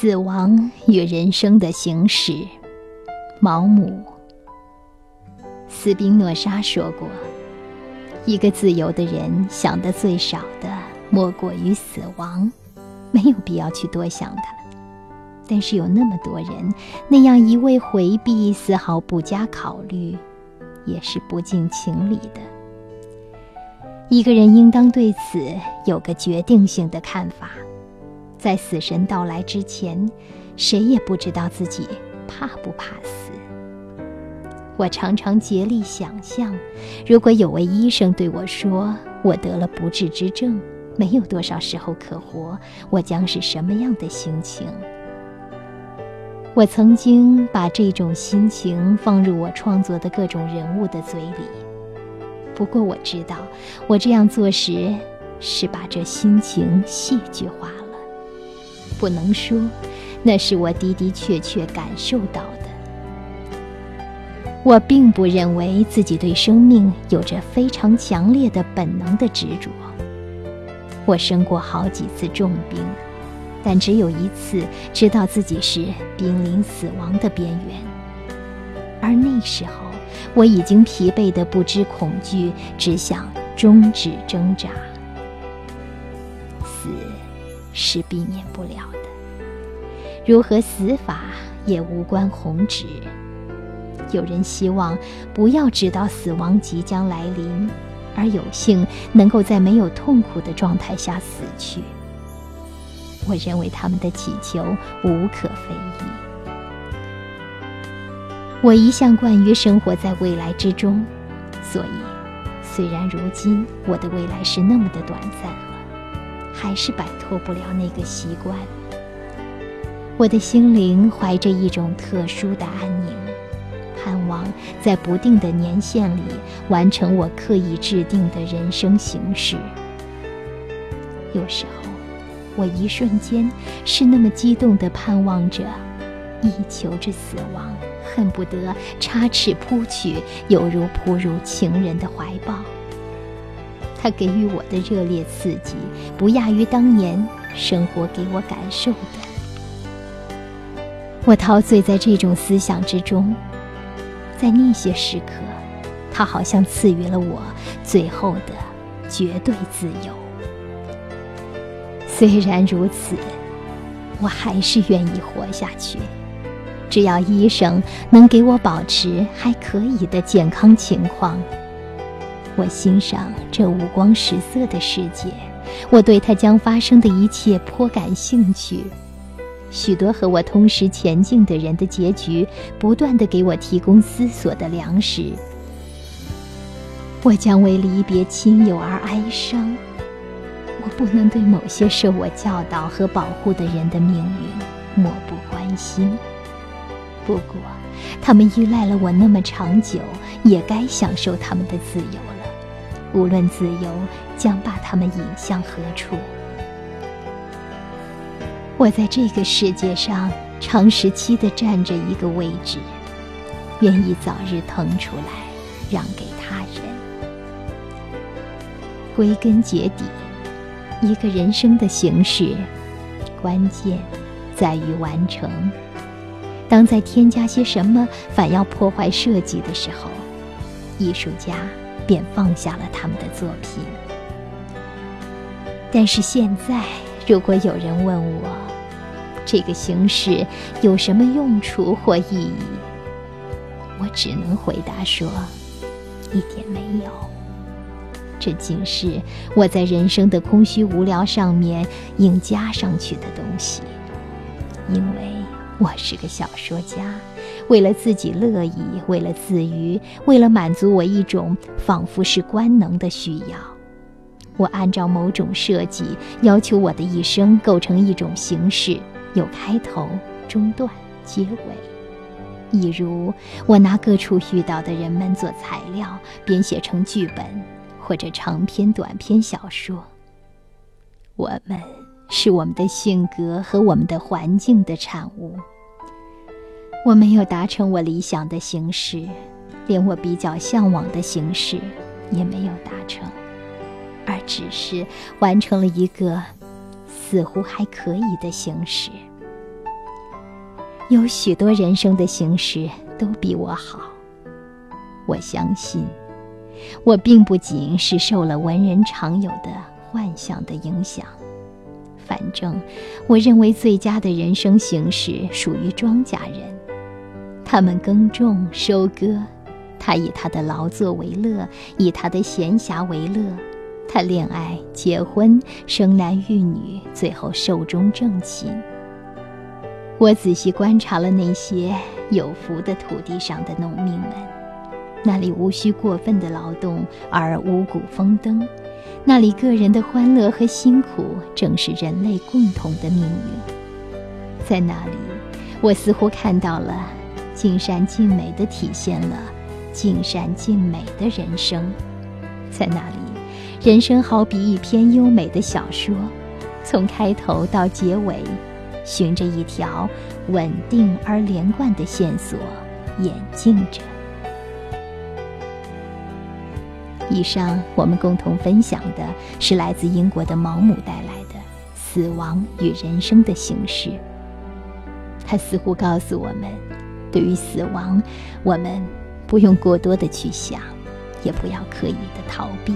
死亡与人生的行驶，毛姆。斯宾诺莎说过：“一个自由的人想的最少的，莫过于死亡，没有必要去多想它。但是有那么多人，那样一味回避，丝毫不加考虑，也是不近情理的。一个人应当对此有个决定性的看法。”在死神到来之前，谁也不知道自己怕不怕死。我常常竭力想象，如果有位医生对我说我得了不治之症，没有多少时候可活，我将是什么样的心情？我曾经把这种心情放入我创作的各种人物的嘴里，不过我知道，我这样做时是把这心情戏剧化。不能说，那是我的的确确感受到的。我并不认为自己对生命有着非常强烈的本能的执着。我生过好几次重病，但只有一次知道自己是濒临死亡的边缘，而那时候我已经疲惫的不知恐惧，只想终止挣扎。死。是避免不了的，如何死法也无关宏旨。有人希望不要知道死亡即将来临，而有幸能够在没有痛苦的状态下死去。我认为他们的祈求无可非议。我一向惯于生活在未来之中，所以虽然如今我的未来是那么的短暂。还是摆脱不了那个习惯。我的心灵怀着一种特殊的安宁，盼望在不定的年限里完成我刻意制定的人生形式。有时候，我一瞬间是那么激动地盼望着，以求着死亡，恨不得插翅扑去，犹如扑入情人的怀抱。他给予我的热烈刺激，不亚于当年生活给我感受的。我陶醉在这种思想之中，在那些时刻，他好像赐予了我最后的绝对自由。虽然如此，我还是愿意活下去，只要医生能给我保持还可以的健康情况。我欣赏这五光十色的世界，我对它将发生的一切颇感兴趣。许多和我同时前进的人的结局，不断的给我提供思索的粮食。我将为离别亲友而哀伤，我不能对某些受我教导和保护的人的命运漠不关心。不过，他们依赖了我那么长久，也该享受他们的自由了。无论自由将把他们引向何处，我在这个世界上长时期的占着一个位置，愿意早日腾出来，让给他人。归根结底，一个人生的形式，关键在于完成。当在添加些什么，反要破坏设计的时候，艺术家。便放下了他们的作品。但是现在，如果有人问我，这个形式有什么用处或意义，我只能回答说，一点没有。这仅是我在人生的空虚无聊上面硬加上去的东西，因为我是个小说家。为了自己乐意，为了自娱，为了满足我一种仿佛是官能的需要，我按照某种设计要求我的一生构成一种形式，有开头、中断、结尾。一如我拿各处遇到的人们做材料，编写成剧本或者长篇、短篇小说。我们是我们的性格和我们的环境的产物。我没有达成我理想的形式，连我比较向往的形式也没有达成，而只是完成了一个似乎还可以的形式。有许多人生的形式都比我好。我相信，我并不仅是受了文人常有的幻想的影响。反正，我认为最佳的人生形式属于庄稼人。他们耕种、收割，他以他的劳作为乐，以他的闲暇为乐。他恋爱、结婚、生男育女，最后寿终正寝。我仔细观察了那些有福的土地上的农民们，那里无需过分的劳动而五谷丰登。那里个人的欢乐和辛苦，正是人类共同的命运。在那里，我似乎看到了尽善尽美的体现了尽善尽美的人生。在那里，人生好比一篇优美的小说，从开头到结尾，循着一条稳定而连贯的线索演进着。以上我们共同分享的是来自英国的毛姆带来的《死亡与人生的形式》。他似乎告诉我们，对于死亡，我们不用过多的去想，也不要刻意的逃避。